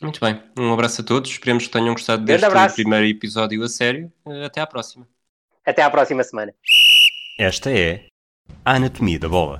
Muito bem, um abraço a todos. Esperemos que tenham gostado deste primeiro episódio a sério. Até à próxima. Até à próxima semana. Esta é a Anatomia da Bola.